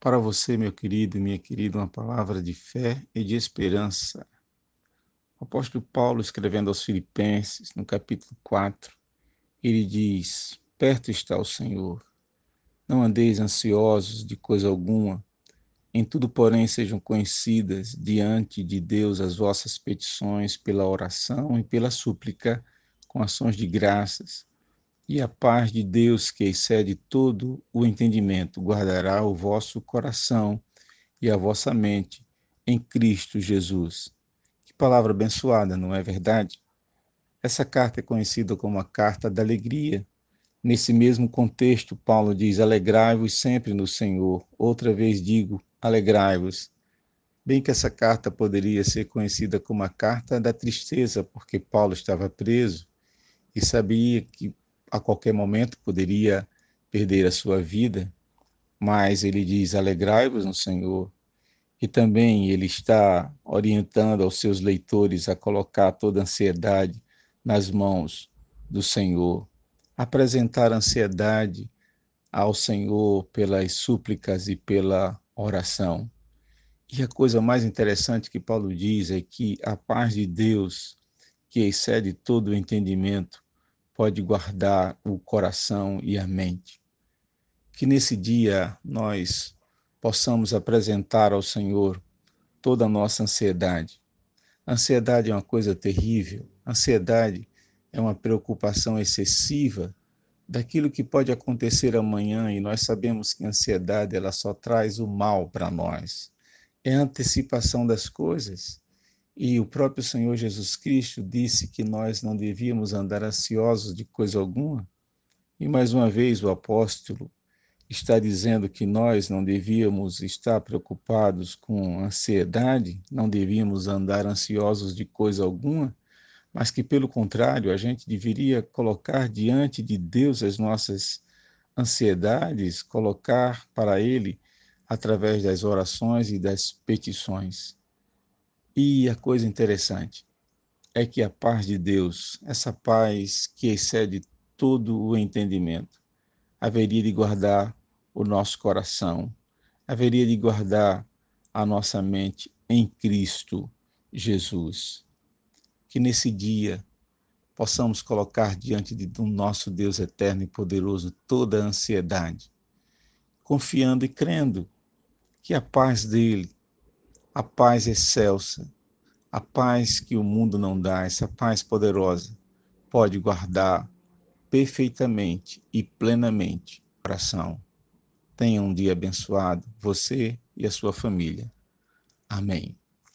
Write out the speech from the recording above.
Para você, meu querido e minha querida, uma palavra de fé e de esperança. O apóstolo Paulo, escrevendo aos Filipenses, no capítulo 4, ele diz: Perto está o Senhor. Não andeis ansiosos de coisa alguma. Em tudo, porém, sejam conhecidas diante de Deus as vossas petições pela oração e pela súplica, com ações de graças e a paz de Deus, que excede todo o entendimento, guardará o vosso coração e a vossa mente em Cristo Jesus. Que palavra abençoada, não é verdade? Essa carta é conhecida como a carta da alegria. Nesse mesmo contexto, Paulo diz: Alegrai-vos sempre no Senhor. Outra vez digo: alegrai-vos. Bem que essa carta poderia ser conhecida como a carta da tristeza, porque Paulo estava preso e sabia que a qualquer momento poderia perder a sua vida, mas ele diz: alegrai-vos no Senhor. E também ele está orientando aos seus leitores a colocar toda a ansiedade nas mãos do Senhor, apresentar ansiedade ao Senhor pelas súplicas e pela oração. E a coisa mais interessante que Paulo diz é que a paz de Deus, que excede todo o entendimento, pode guardar o coração e a mente. Que nesse dia nós possamos apresentar ao Senhor toda a nossa ansiedade. ansiedade é uma coisa terrível. ansiedade é uma preocupação excessiva daquilo que pode acontecer amanhã e nós sabemos que a ansiedade ela só traz o mal para nós. É a antecipação das coisas. E o próprio Senhor Jesus Cristo disse que nós não devíamos andar ansiosos de coisa alguma. E mais uma vez o apóstolo está dizendo que nós não devíamos estar preocupados com ansiedade, não devíamos andar ansiosos de coisa alguma, mas que, pelo contrário, a gente deveria colocar diante de Deus as nossas ansiedades, colocar para Ele através das orações e das petições. E a coisa interessante é que a paz de Deus, essa paz que excede todo o entendimento, haveria de guardar o nosso coração, haveria de guardar a nossa mente em Cristo Jesus. Que nesse dia possamos colocar diante do nosso Deus eterno e poderoso toda a ansiedade, confiando e crendo que a paz dele a paz excelsa, a paz que o mundo não dá, essa paz poderosa, pode guardar perfeitamente e plenamente o coração. Tenha um dia abençoado, você e a sua família. Amém.